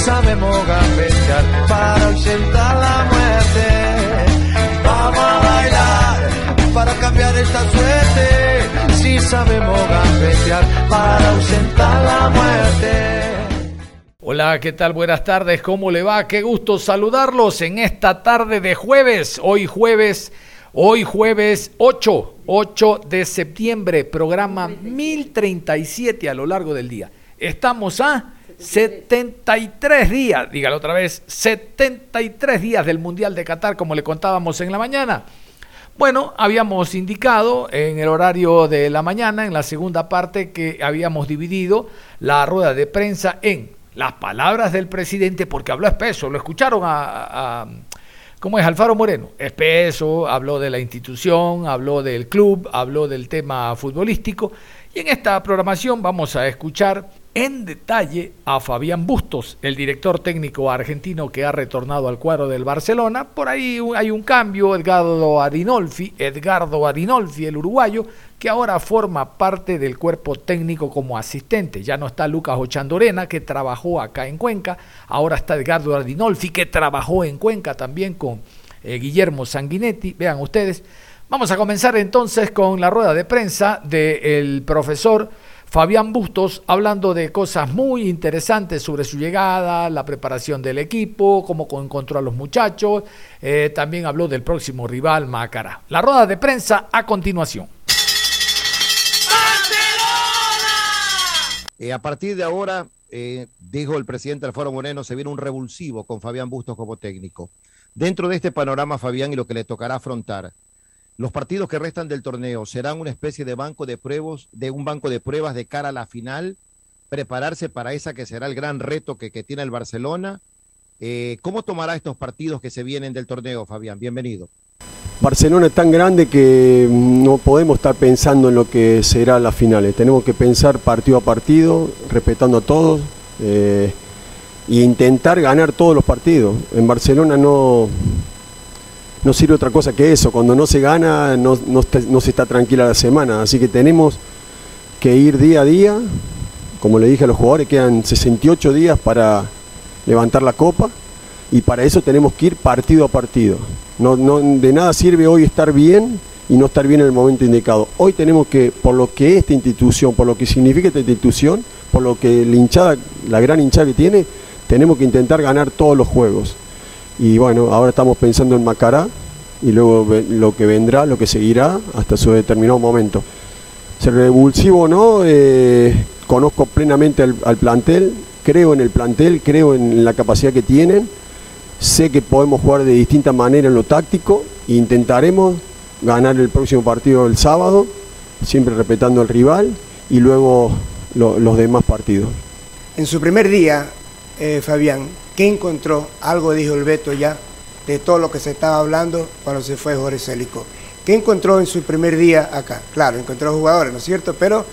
Sabemos gambetear para ausentar la muerte. Vamos a bailar para cambiar esta suerte. Si sabemos gambetear para ausentar la muerte. Hola, ¿qué tal? Buenas tardes, ¿cómo le va? Qué gusto saludarlos en esta tarde de jueves, hoy jueves, hoy jueves 8, 8 de septiembre, programa 1037 a lo largo del día. Estamos a 73 días, dígalo otra vez, 73 días del Mundial de Qatar, como le contábamos en la mañana. Bueno, habíamos indicado en el horario de la mañana, en la segunda parte, que habíamos dividido la rueda de prensa en las palabras del presidente, porque habló espeso, lo escucharon a, a ¿cómo es? Alfaro Moreno, espeso, habló de la institución, habló del club, habló del tema futbolístico, y en esta programación vamos a escuchar en detalle a Fabián Bustos, el director técnico argentino que ha retornado al cuadro del Barcelona. Por ahí hay un cambio, Edgardo Adinolfi, Edgardo Adinolfi, el uruguayo, que ahora forma parte del cuerpo técnico como asistente. Ya no está Lucas Ochandorena, que trabajó acá en Cuenca, ahora está Edgardo Adinolfi, que trabajó en Cuenca también con eh, Guillermo Sanguinetti. Vean ustedes. Vamos a comenzar entonces con la rueda de prensa del profesor Fabián Bustos hablando de cosas muy interesantes sobre su llegada, la preparación del equipo, cómo encontró a los muchachos. Eh, también habló del próximo rival Macará. La rueda de prensa a continuación. Eh, a partir de ahora, eh, dijo el presidente Alfaro Moreno, se viene un revulsivo con Fabián Bustos como técnico. Dentro de este panorama, Fabián, y lo que le tocará afrontar, los partidos que restan del torneo serán una especie de banco de pruebas, de un banco de pruebas de cara a la final, prepararse para esa que será el gran reto que, tiene el Barcelona. Eh, ¿Cómo tomará estos partidos que se vienen del torneo, Fabián? Bienvenido. Barcelona es tan grande que no podemos estar pensando en lo que será las finales. Tenemos que pensar partido a partido, respetando a todos eh, e intentar ganar todos los partidos. En Barcelona no, no sirve otra cosa que eso. Cuando no se gana, no, se está tranquila la semana. Así que tenemos que ir día a día. Como le dije a los jugadores, quedan 68 días para levantar la copa y para eso tenemos que ir partido a partido. No, no, de nada sirve hoy estar bien y no estar bien en el momento indicado. Hoy tenemos que, por lo que esta institución, por lo que significa esta institución, por lo que la hinchada, la gran hinchada que tiene, tenemos que intentar ganar todos los juegos. Y bueno, ahora estamos pensando en Macará y luego lo que vendrá, lo que seguirá hasta su determinado momento. Ser revulsivo o no, eh, conozco plenamente al, plantel, creo en el plantel, creo en la capacidad que tienen, sé que podemos jugar de distinta manera en lo táctico intentaremos ganar el próximo partido el sábado, siempre respetando al rival y luego lo, los demás partidos. En su primer día, eh, Fabián, ¿qué encontró? Algo dijo el Beto ya de todo lo que se estaba hablando cuando se fue Jorge Célico. ¿Qué encontró en su primer día acá? Claro, encontró jugadores, ¿no es cierto? Pero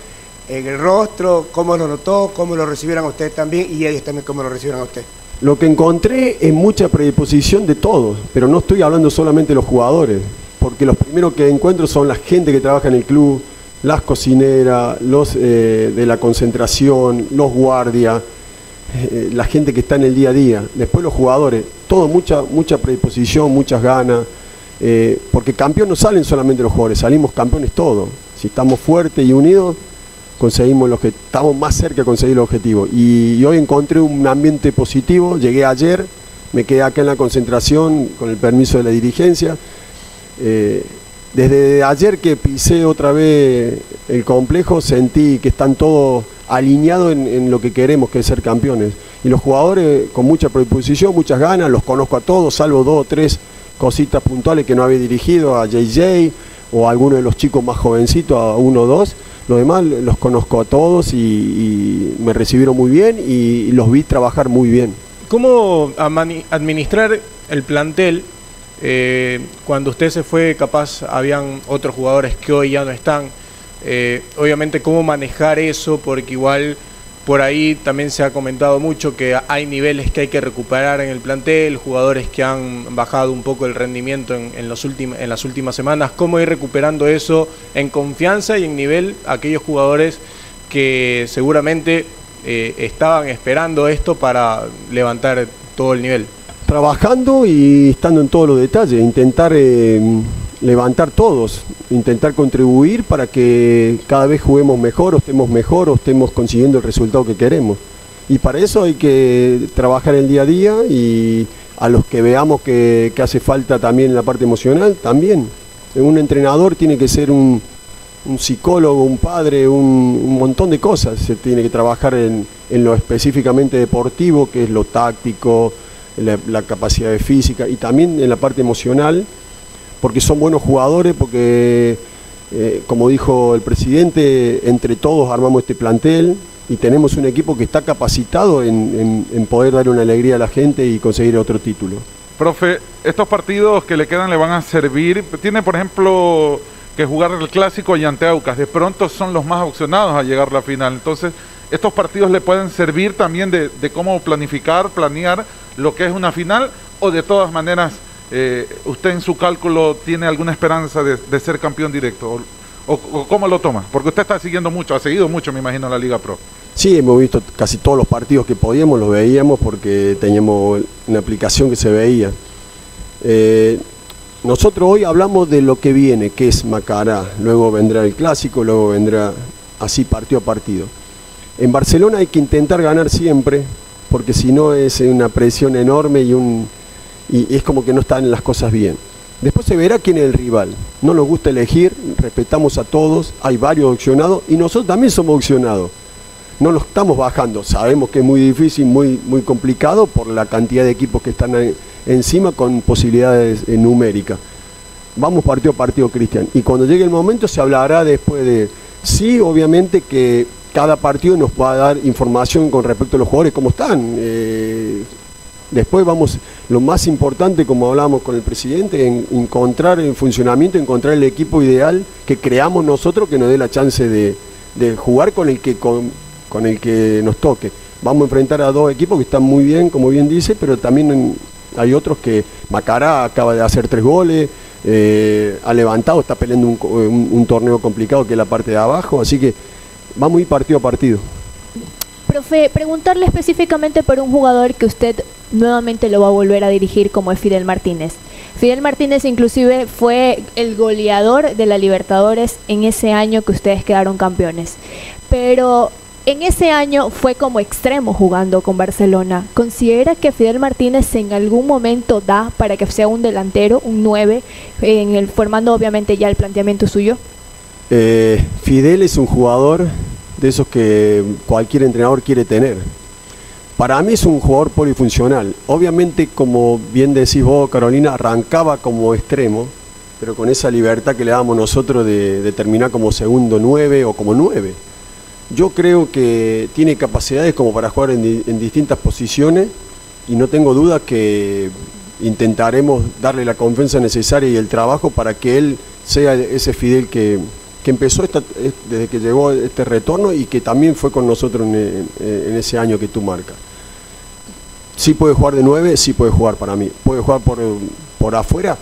en el rostro, cómo lo notó, cómo lo recibieron a usted también y ellos también cómo lo recibieron a usted. Lo que encontré es mucha predisposición de todos, pero no estoy hablando solamente de los jugadores, porque los primeros que encuentro son la gente que trabaja en el club, las cocineras, los eh, de la concentración, los guardias, eh, la gente que está en el día a día, después los jugadores, todo mucha, mucha predisposición, muchas ganas, eh, porque campeón no salen solamente los jugadores, salimos campeones todos. Si estamos fuertes y unidos, conseguimos los que estamos más cerca de conseguir el objetivo. Y, hoy encontré un ambiente positivo, llegué ayer, me quedé acá en la concentración con el permiso de la dirigencia. Eh, desde ayer que pisé otra vez el complejo, sentí que están todos alineados en, en, lo que queremos, que es ser campeones. Y los jugadores con mucha predisposición, muchas ganas, los conozco a todos, salvo dos o tres cositas puntuales que no había dirigido, a JJ o a alguno de los chicos más jovencitos, a uno o dos. Los demás los conozco a todos y, me recibieron muy bien y, los vi trabajar muy bien. ¿Cómo administrar el plantel eh, cuando usted se fue, capaz habían otros jugadores que hoy ya no están. Eh, obviamente, cómo manejar eso, porque igual por ahí también se ha comentado mucho que hay niveles que hay que recuperar en el plantel, jugadores que han bajado un poco el rendimiento en, en las últimas semanas. ¿Cómo ir recuperando eso en confianza y en nivel aquellos jugadores que seguramente eh, estaban esperando esto para levantar todo el nivel? Trabajando y estando en todos los detalles, intentar eh, levantar todos, intentar contribuir para que cada vez juguemos mejor, o estemos mejor, o estemos consiguiendo el resultado que queremos. Y para eso hay que trabajar el día a día y a los que veamos que, hace falta también la parte emocional, también. Un entrenador tiene que ser un, psicólogo, un padre, un, montón de cosas. Se tiene que trabajar en, lo específicamente deportivo, que es lo táctico, la, la capacidad de física y también en la parte emocional porque son buenos jugadores, porque, eh, como dijo el presidente, entre todos armamos este plantel y tenemos un equipo que está capacitado en, poder dar una alegría a la gente y conseguir otro título. Profe, estos partidos que le quedan le van a servir. Tiene, por ejemplo, que jugar el clásico y ante Aucas. De pronto son los más opcionados a llegar a la final. Entonces, estos partidos le pueden servir también de, cómo planificar, planear lo que es una final o de todas maneras eh, ¿usted en su cálculo tiene alguna esperanza de, ser campeón directo? O, cómo lo toma? Porque usted está siguiendo mucho, ha seguido mucho, me imagino, la Liga Pro. Sí, hemos visto casi todos los partidos que podíamos, los veíamos porque teníamos una aplicación que se veía. Eh, nosotros hoy hablamos de lo que viene, que es Macará, luego vendrá el clásico, luego vendrá así partido a partido. En Barcelona hay que intentar ganar siempre, porque si no es una presión enorme y es como que no están las cosas bien. Después se verá quién es el rival. No nos gusta elegir, respetamos a todos, hay varios opcionados y nosotros también somos opcionados. No lo estamos bajando, sabemos que es muy difícil, muy, muy complicado por la cantidad de equipos que están encima con posibilidades eh, numéricas. Vamos partido a partido, Cristian. Y cuando llegue el momento se hablará después de... Sí, obviamente que cada partido nos va a dar información con respecto a los jugadores, cómo están. Eh, Después vamos, lo más importante, como hablábamos con el presidente, en encontrar el funcionamiento, encontrar el equipo ideal que creamos nosotros que nos dé la chance de, jugar con el, que, con, el que nos toque. Vamos a enfrentar a dos equipos que están muy bien, como bien dice, pero también hay otros que Macará acaba de hacer tres goles, eh, ha levantado, está peleando un, un torneo complicado que es la parte de abajo, así que vamos a ir partido a partido. Profe, preguntarle específicamente por un jugador que usted nuevamente lo va a volver a dirigir como es Fidel Martínez. Fidel Martínez inclusive fue el goleador de la Libertadores en ese año que ustedes quedaron campeones. Pero en ese año fue como extremo jugando con Barcelona. ¿Considera que Fidel Martínez en algún momento da para que sea un delantero, un 9, en el, formando obviamente ya el planteamiento suyo? Eh, Fidel es un jugador de esos que cualquier entrenador quiere tener. Para mí es un jugador polifuncional. Obviamente, como bien decís vos, Carolina, arrancaba como extremo, pero con esa libertad que le damos nosotros de, terminar como segundo nueve o como nueve. Yo creo que tiene capacidades como para jugar en distintas posiciones y no tengo duda que intentaremos darle la confianza necesaria y el trabajo para que él sea ese Fidel que, empezó desde que llegó este retorno y que también fue con nosotros en, ese año que tú marcas. Sí puede jugar de 9, sí puede jugar para mí. Puede jugar por, por afuera,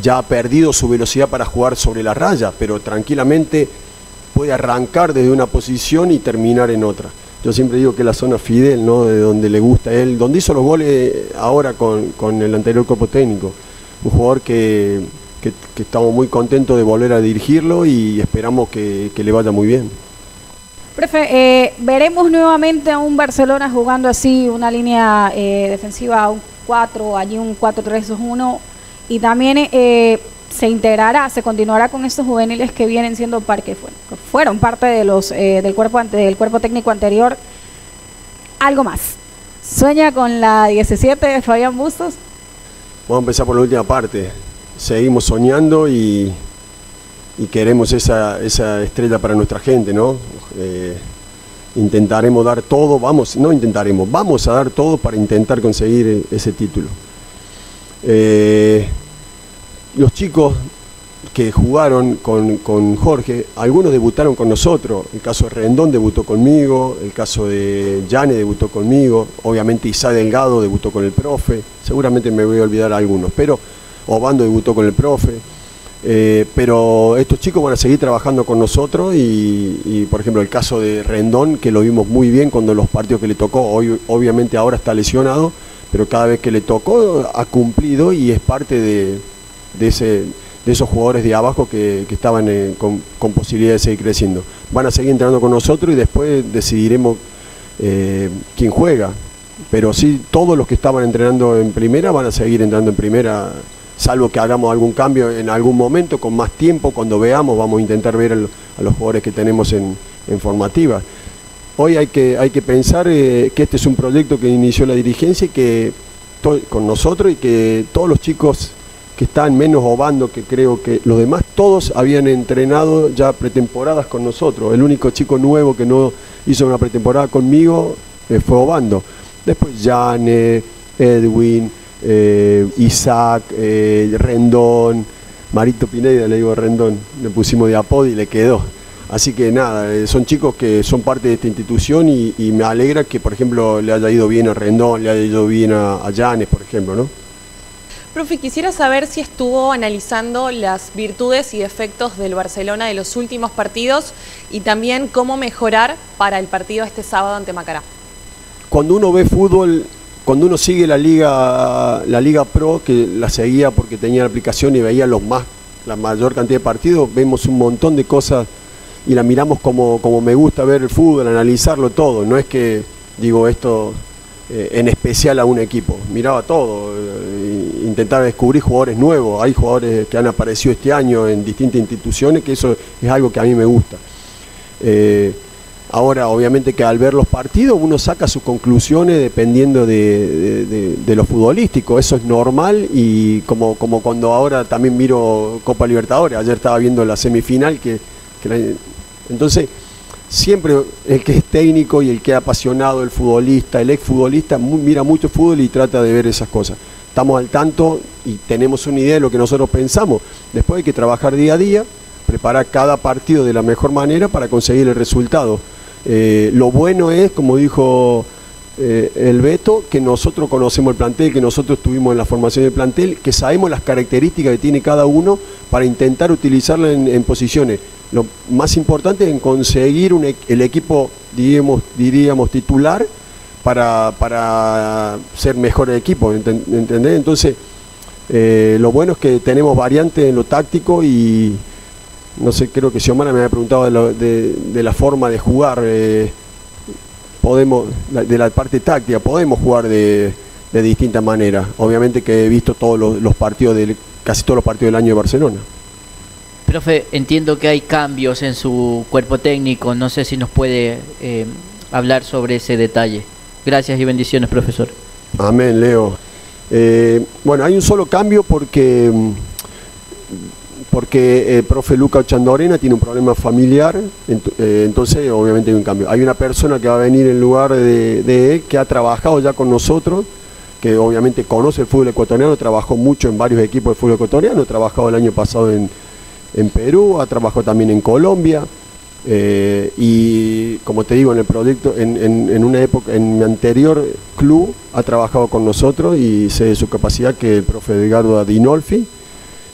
ya ha perdido su velocidad para jugar sobre la raya, pero tranquilamente puede arrancar desde una posición y terminar en otra. Yo siempre digo que la zona Fidel, ¿no? de donde le gusta él, donde hizo los goles ahora con, con el anterior cuerpo técnico. Un jugador que, que, estamos muy contentos de volver a dirigirlo y esperamos que, le vaya muy bien. Profe, eh, veremos nuevamente a un Barcelona jugando así, una línea eh, defensiva, un 4, allí un 4-3-2-1, y también eh, se integrará, se continuará con estos juveniles que vienen siendo parte, fueron parte de los del cuerpo del cuerpo técnico anterior. Algo más. ¿Sueña con la 17 de Fabián Bustos? Vamos a empezar por la última parte. Seguimos soñando y, y queremos esa, esa, estrella para nuestra gente, ¿no? Eh, intentaremos dar todo, vamos, no intentaremos, vamos a dar todo para intentar conseguir ese título. Eh, los chicos que jugaron con, con, Jorge, algunos debutaron con nosotros, el caso de Rendón debutó conmigo, el caso de Yane debutó conmigo, obviamente Isa Delgado debutó con el profe, seguramente me voy a olvidar algunos, pero Obando debutó con el profe. Eh, pero estos chicos van a seguir trabajando con nosotros y, por ejemplo el caso de Rendón, que lo vimos muy bien cuando los partidos que le tocó, hoy obviamente ahora está lesionado, pero cada vez que le tocó ha cumplido y es parte de, ese, de esos jugadores de abajo que, estaban eh, con, posibilidad de seguir creciendo. Van a seguir entrenando con nosotros y después decidiremos eh, quién juega. Pero sí, todos los que estaban entrenando en primera van a seguir entrando en primera salvo que hagamos algún cambio en algún momento, con más tiempo, cuando veamos, vamos a intentar ver a los jugadores que tenemos en, formativa. Hoy hay que, hay que pensar eh, que este es un proyecto que inició la dirigencia y que con nosotros y que todos los chicos que están menos Obando, que creo que los demás todos habían entrenado ya pretemporadas con nosotros. El único chico nuevo que no hizo una pretemporada conmigo eh, fue Obando. Después Jane, Edwin, eh, Isaac, eh, Rendón, Marito Pineda, le digo Rendón, le pusimos de apodo y le quedó. Así que nada, eh, son chicos que son parte de esta institución y, me alegra que, por ejemplo, le haya ido bien a Rendón, le haya ido bien a, a Llanes, por ejemplo, ¿no? Profe, quisiera saber si estuvo analizando las virtudes y defectos del Barcelona de los últimos partidos y también cómo mejorar para el partido este sábado ante Macará. Cuando uno ve fútbol, cuando uno sigue la liga, la liga pro, que la seguía porque tenía la aplicación y veía los más, la mayor cantidad de partidos, vemos un montón de cosas y la miramos como, como me gusta ver el fútbol, analizarlo todo. No es que digo esto eh, en especial a un equipo, miraba todo, eh, intentaba descubrir jugadores nuevos. Hay jugadores que han aparecido este año en distintas instituciones, que eso es algo que a mí me gusta. Eh, Ahora, obviamente que al ver los partidos uno saca sus conclusiones dependiendo de, lo futbolístico, eso es normal y como, como cuando ahora también miro Copa Libertadores, ayer estaba viendo la semifinal, que, entonces siempre el que es técnico y el que es apasionado, el futbolista, el exfutbolista, mira mucho fútbol y trata de ver esas cosas. Estamos al tanto y tenemos una idea de lo que nosotros pensamos. Después hay que trabajar día a día, preparar cada partido de la mejor manera para conseguir el resultado. Eh, lo bueno es, como dijo eh, el Beto, que nosotros conocemos el plantel, que nosotros estuvimos en la formación del plantel, que sabemos las características que tiene cada uno para intentar utilizarlo en, posiciones. Lo más importante es conseguir el equipo, diríamos, titular para, para ser mejor equipo, ¿entendés? Entonces, eh, lo bueno es que tenemos variantes en lo táctico y, no sé, creo que Xiomara me había preguntado de, la forma de jugar, eh, podemos, de la parte táctica, podemos jugar de, de distintas maneras. Obviamente que he visto todos los, partidos, de, casi todos los partidos del año de Barcelona. Profe, entiendo que hay cambios en su cuerpo técnico, no sé si nos puede eh, hablar sobre ese detalle. Gracias y bendiciones, profesor. Amén, Leo. Eh, bueno, hay un solo cambio porque mm, porque el profe Luca Chandorena tiene un problema familiar, eh, entonces obviamente hay un cambio. Hay una persona que va a venir en lugar de, él, que ha trabajado ya con nosotros, que obviamente conoce el fútbol ecuatoriano, trabajó mucho en varios equipos de fútbol ecuatoriano, ha trabajado el año pasado en, Perú, ha trabajado también en Colombia, eh, y como te digo, en el proyecto, en, una época, en mi anterior club, ha trabajado con nosotros y sé de su capacidad que el profe Edgardo Adinolfi,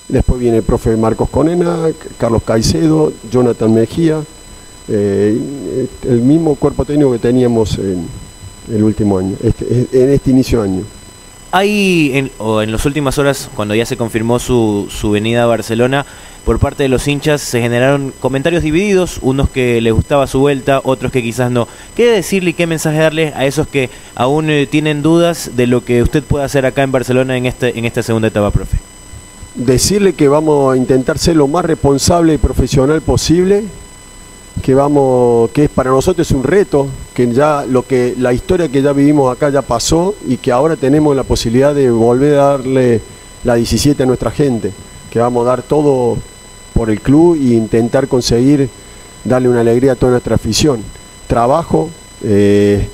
Después viene el profe Marcos Conena, Carlos Caicedo, Jonathan Mejía, eh, el mismo cuerpo técnico que teníamos en el último año, este, en este inicio de año. Hay, en, o en las últimas horas, cuando ya se confirmó su, venida a Barcelona, por parte de los hinchas se generaron comentarios divididos, unos que les gustaba su vuelta, otros que quizás no. ¿Qué decirle y qué mensaje darle a esos que aún eh, tienen dudas de lo que usted puede hacer acá en Barcelona en, este, en esta segunda etapa, profe? Decirle que vamos a intentar ser lo más responsable y profesional posible, que vamos, que es para nosotros un reto, que ya lo que la historia que ya vivimos acá ya pasó y que ahora tenemos la posibilidad de volver a darle la 17 a nuestra gente, que vamos a dar todo por el club e intentar conseguir darle una alegría a toda nuestra afición. Trabajo eh,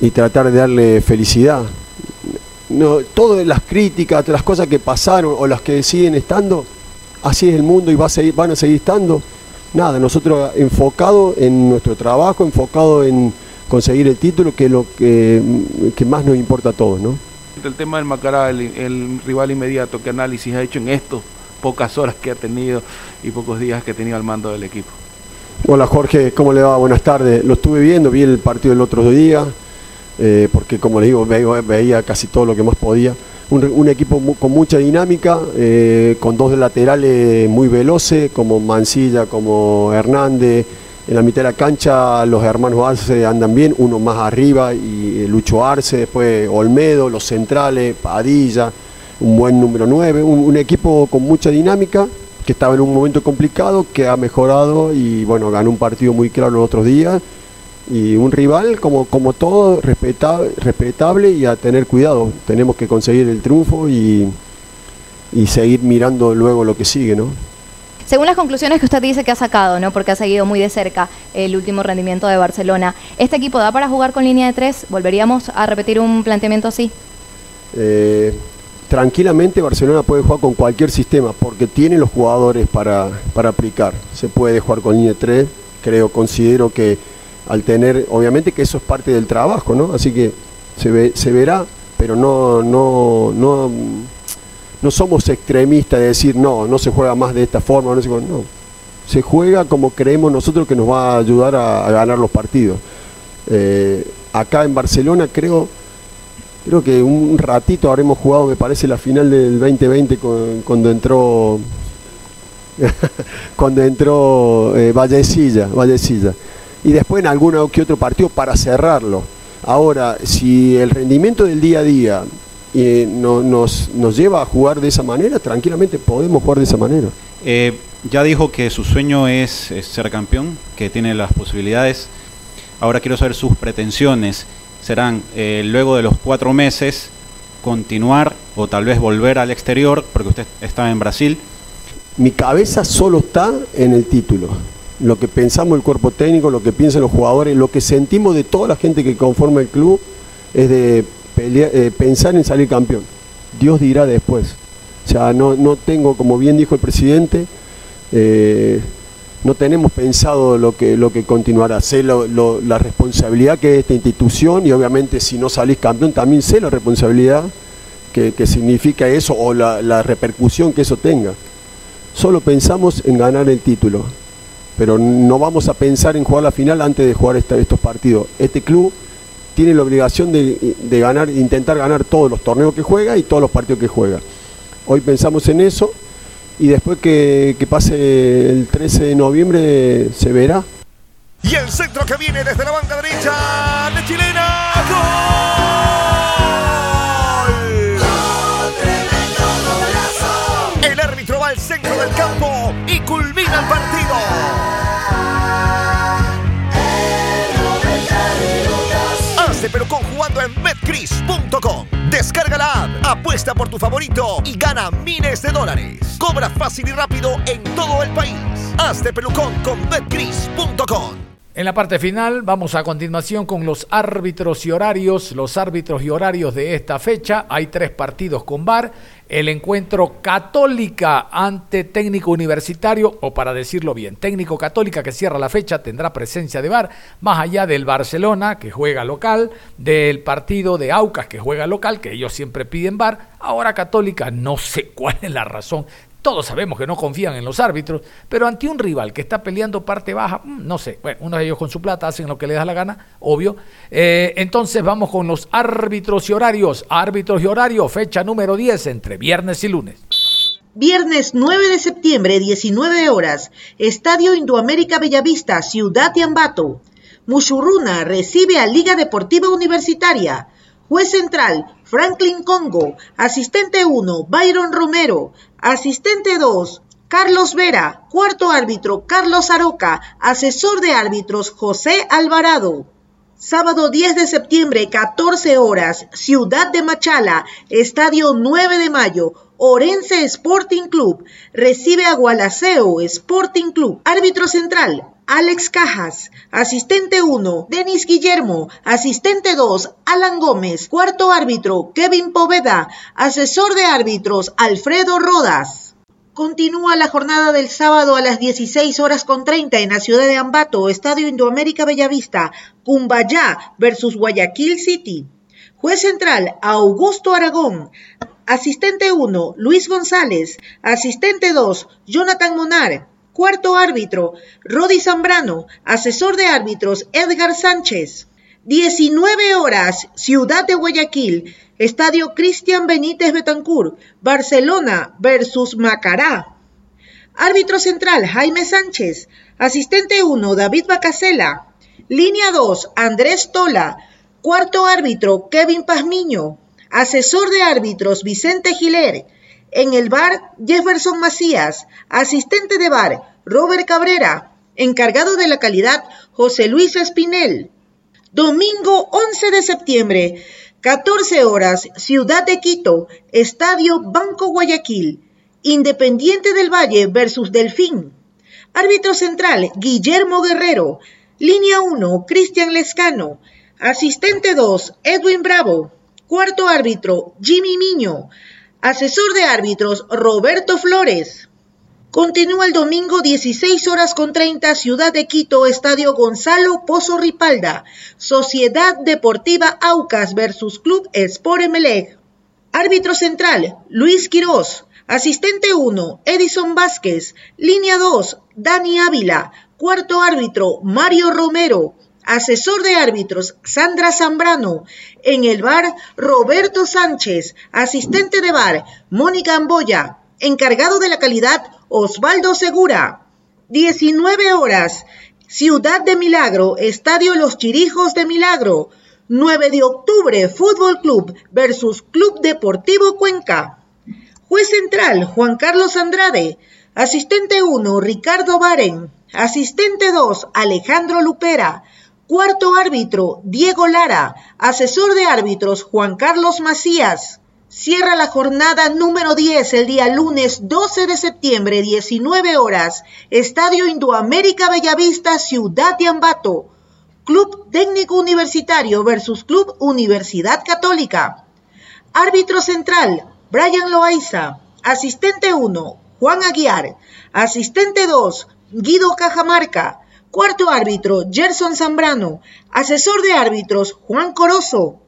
y tratar de darle felicidad. No, todas las críticas, las cosas que pasaron o las que siguen estando, así es el mundo y va a seguir, van a seguir estando. Nada, nosotros enfocados en nuestro trabajo, enfocado en conseguir el título, que es lo que, que más nos importa a todos, ¿no? El tema del Macará, el, el rival inmediato, ¿qué análisis ha hecho en estos pocas horas que ha tenido y pocos días que ha tenido al mando del equipo? Hola Jorge, ¿cómo le va? Buenas tardes. Lo estuve viendo, vi el partido el otro día, eh, porque como le digo, veía casi todo lo que más podía. Un, equipo con mucha dinámica, eh, con dos laterales muy veloces, como Mancilla, como Hernández. En la mitad de la cancha los hermanos Arce andan bien, uno más arriba y Lucho Arce, después Olmedo, los centrales, Padilla, un buen número 9, un, equipo con mucha dinámica, que estaba en un momento complicado, que ha mejorado y bueno, ganó un partido muy claro los otros días. Y un rival, como, como todo, respetable, respetable y a tener cuidado. Tenemos que conseguir el triunfo y, y seguir mirando luego lo que sigue, ¿no? Según las conclusiones que usted dice que ha sacado, ¿no? porque ha seguido muy de cerca el último rendimiento de Barcelona, ¿este equipo da para jugar con línea de tres? ¿Volveríamos a repetir un planteamiento así? Eh, tranquilamente Barcelona puede jugar con cualquier sistema porque tiene los jugadores para, aplicar. Se puede jugar con línea 3, creo, considero que al tener, obviamente que eso es parte del trabajo, ¿no? Así que se, ve, se verá, pero no, no, no, no somos extremistas de decir no, no se juega más de esta forma, no se juega, no. Se juega como creemos nosotros que nos va a ayudar a, ganar los partidos. Eh, acá en Barcelona creo creo que un ratito habremos jugado, me parece, la final del 2020 cuando entró cuando entró eh, Vallecilla, Vallecilla. Y después en alguno que otro partido para cerrarlo. Ahora, si el rendimiento del día a día eh, nos, nos, lleva a jugar de esa manera, tranquilamente podemos jugar de esa manera. Eh, ya dijo que su sueño es ser campeón, que tiene las posibilidades. Ahora quiero saber sus pretensiones serán eh, luego de los cuatro meses continuar o tal vez volver al exterior, porque usted está en Brasil. Mi cabeza solo está en el título. Lo que pensamos el cuerpo técnico, lo que piensan los jugadores, lo que sentimos de toda la gente que conforma el club es de eh, pensar en salir campeón. Dios dirá después. O sea, no, no tengo, como bien dijo el presidente, eh, no tenemos pensado lo que, lo que continuará. Sé la responsabilidad que es esta institución y obviamente si no salís campeón también sé la responsabilidad que, significa eso o la, repercusión que eso tenga. Solo pensamos en ganar el título, pero no vamos a pensar en jugar la final antes de jugar estos partidos. Este club tiene la obligación de, de ganar, intentar ganar todos los torneos que juega y todos los partidos que juega. Hoy pensamos en eso y después que, pase el 13 de noviembre se verá. Y el centro que viene desde la banda derecha de Chilena. ¡Gol! El árbitro va al centro del campo y culmina el partido. Hace pero con jugando en betcris.com. Descarga la app, apuesta por tu favorito y gana miles de dólares. Cobra fácil y rápido en todo el país. Hazte pelucón con betcris.com. En la parte final vamos a continuación con los árbitros y horarios, los árbitros y horarios de esta fecha. Hay tres partidos con VAR. El encuentro Católica ante Técnico Universitario, o para decirlo bien, Técnico Católica que cierra la fecha tendrá presencia de VAR, más allá del Barcelona que juega local, del partido de Aucas que juega local, que ellos siempre piden VAR, ahora Católica no sé cuál es la razón, todos sabemos que no confían en los árbitros, pero ante un rival que está peleando parte baja, mm, no sé, bueno, uno de ellos con su plata hacen lo que les da la gana, obvio. Eh, entonces vamos con los árbitros y horarios. Árbitros y horarios, fecha número 10 entre viernes y lunes. Viernes 9 de septiembre, 19 horas, Estadio Indoamérica Bellavista, Ciudad de Ambato. Mushuruna recibe a Liga Deportiva Universitaria. Juez central, Franklin Congo. Asistente 1, Byron Romero. Asistente 2, Carlos Vera. Cuarto árbitro, Carlos Aroca. Asesor de árbitros, José Alvarado. Sábado 10 de septiembre, 14 horas, Ciudad de Machala, Estadio 9 de Mayo, Orense Sporting Club, recibe a Gualaceo Sporting Club. Árbitro central, Alex Cajas. Asistente 1, Denis Guillermo. Asistente 2, Alan Gómez. Cuarto árbitro, Kevin Poveda. Asesor de árbitros, Alfredo Rodas. Continúa la jornada del sábado a las 16 horas con 30 en la ciudad de Ambato, Estadio Indoamérica Bellavista, Cumbayá versus Guayaquil City. Juez central, Augusto Aragón. Asistente 1, Luis González. Asistente 2, Jonathan Monar. Cuarto árbitro, Rodi Zambrano. Asesor de árbitros, Edgar Sánchez. 19 horas, Ciudad de Guayaquil. Estadio Cristian Benítez Betancur, Barcelona versus Macará. Árbitro central Jaime Sánchez. Asistente 1 David Bacasela. Línea 2 Andrés Tola. Cuarto árbitro Kevin Pazmiño. Asesor de árbitros Vicente Giler. En el bar Jefferson Macías. Asistente de bar Robert Cabrera. Encargado de la calidad José Luis Espinel. Domingo 11 de septiembre. 14 horas, Ciudad de Quito, Estadio Banco Guayaquil, Independiente del Valle versus Delfín. Árbitro central, Guillermo Guerrero. Línea 1, Cristian Lescano. Asistente 2, Edwin Bravo. Cuarto árbitro, Jimmy Miño. Asesor de árbitros, Roberto Flores. Continúa el domingo 16 horas con 30 Ciudad de Quito, Estadio Gonzalo Pozo Ripalda, Sociedad Deportiva Aucas versus Club Sport Emelec. Árbitro central, Luis Quirós. Asistente 1, Edison Vázquez. Línea 2, Dani Ávila. Cuarto árbitro, Mario Romero. Asesor de árbitros, Sandra Zambrano. En el bar, Roberto Sánchez. Asistente de bar, Mónica Amboya. Encargado de la calidad, Osvaldo Segura. 19 horas. Ciudad de Milagro, Estadio Los Chirijos de Milagro. 9 de octubre, Fútbol Club versus Club Deportivo Cuenca. Juez central, Juan Carlos Andrade. Asistente 1, Ricardo Baren. Asistente 2, Alejandro Lupera. Cuarto árbitro, Diego Lara. Asesor de árbitros, Juan Carlos Macías. Cierra la jornada número 10 el día lunes 12 de septiembre, 19 horas. Estadio Indoamérica Bellavista, Ciudad de Ambato. Club Técnico Universitario versus Club Universidad Católica. Árbitro central, Brian Loaiza. Asistente 1, Juan Aguiar. Asistente 2, Guido Cajamarca. Cuarto árbitro, Gerson Zambrano. Asesor de árbitros, Juan Corozo.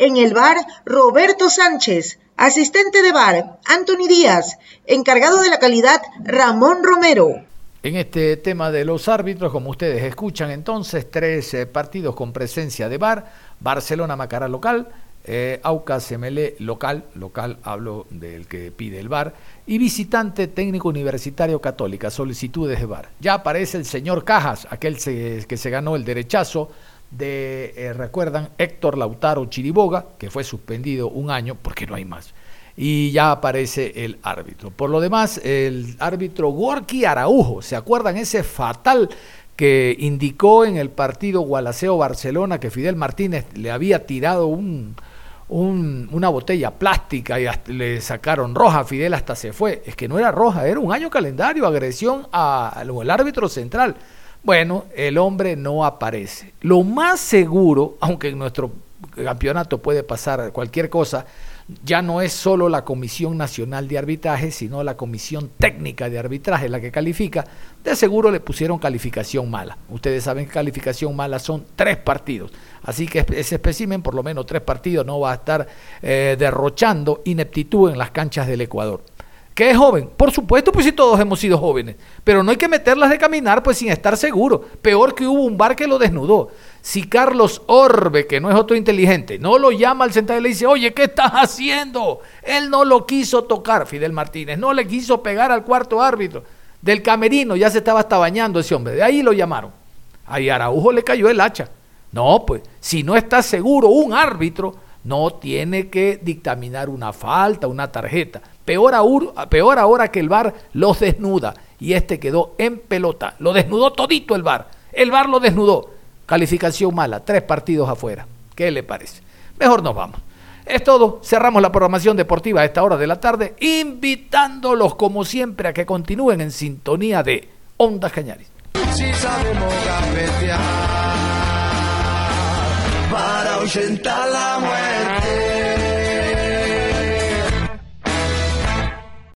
En el bar, Roberto Sánchez. Asistente de bar, Anthony Díaz. Encargado de la calidad, Ramón Romero. En este tema de los árbitros, como ustedes escuchan, entonces, tres eh, partidos con presencia de bar. Barcelona Macará local, eh, Aucas local, local hablo del que pide el bar, y visitante técnico universitario católica, solicitudes de bar. Ya aparece el señor Cajas, aquel que se ganó el derechazo de, eh, recuerdan, Héctor Lautaro Chiriboga, que fue suspendido un año porque no hay más. Y ya aparece el árbitro. Por lo demás, el árbitro Gorky Araujo, ¿se acuerdan ese fatal que indicó en el partido Gualaceo-Barcelona que Fidel Martínez le había tirado un, una botella plástica y le sacaron roja, Fidel hasta se fue. Es que no era roja, era un año calendario, agresión al árbitro central. Bueno, el hombre no aparece. Lo más seguro, aunque en nuestro campeonato puede pasar cualquier cosa, ya no es solo la Comisión Nacional de Arbitraje, sino la Comisión Técnica de Arbitraje la que califica. De seguro le pusieron calificación mala. Ustedes saben que calificación mala son tres partidos. Así que ese espécimen, por lo menos tres partidos, no va a estar eh, derrochando ineptitud en las canchas del Ecuador. ¿Qué es joven? Por supuesto, pues si todos hemos sido jóvenes. Pero no hay que meterlas de caminar pues sin estar seguro. Peor que hubo un bar que lo desnudó. Si Carlos Orbe, que no es otro inteligente, no lo llama al central y le dice, oye, ¿qué estás haciendo? Él no lo quiso tocar, Fidel Martínez, no le quiso pegar al cuarto árbitro. Del camerino ya se estaba hasta bañando ese hombre. De ahí lo llamaron. Ahí Araujo le cayó el hacha. No, pues, si no está seguro un árbitro, no tiene que dictaminar una falta, una tarjeta. Peor, peor ahora que el VAR los desnuda y este quedó en pelota. Lo desnudó todito el VAR. El VAR lo desnudó. Calificación mala, tres partidos afuera. ¿Qué le parece? Mejor nos vamos. Es todo, cerramos la programación deportiva a esta hora de la tarde, invitándolos como siempre a que continúen en sintonía de Ondas Cañaris. Si sabemos para ahuyentar la muerte.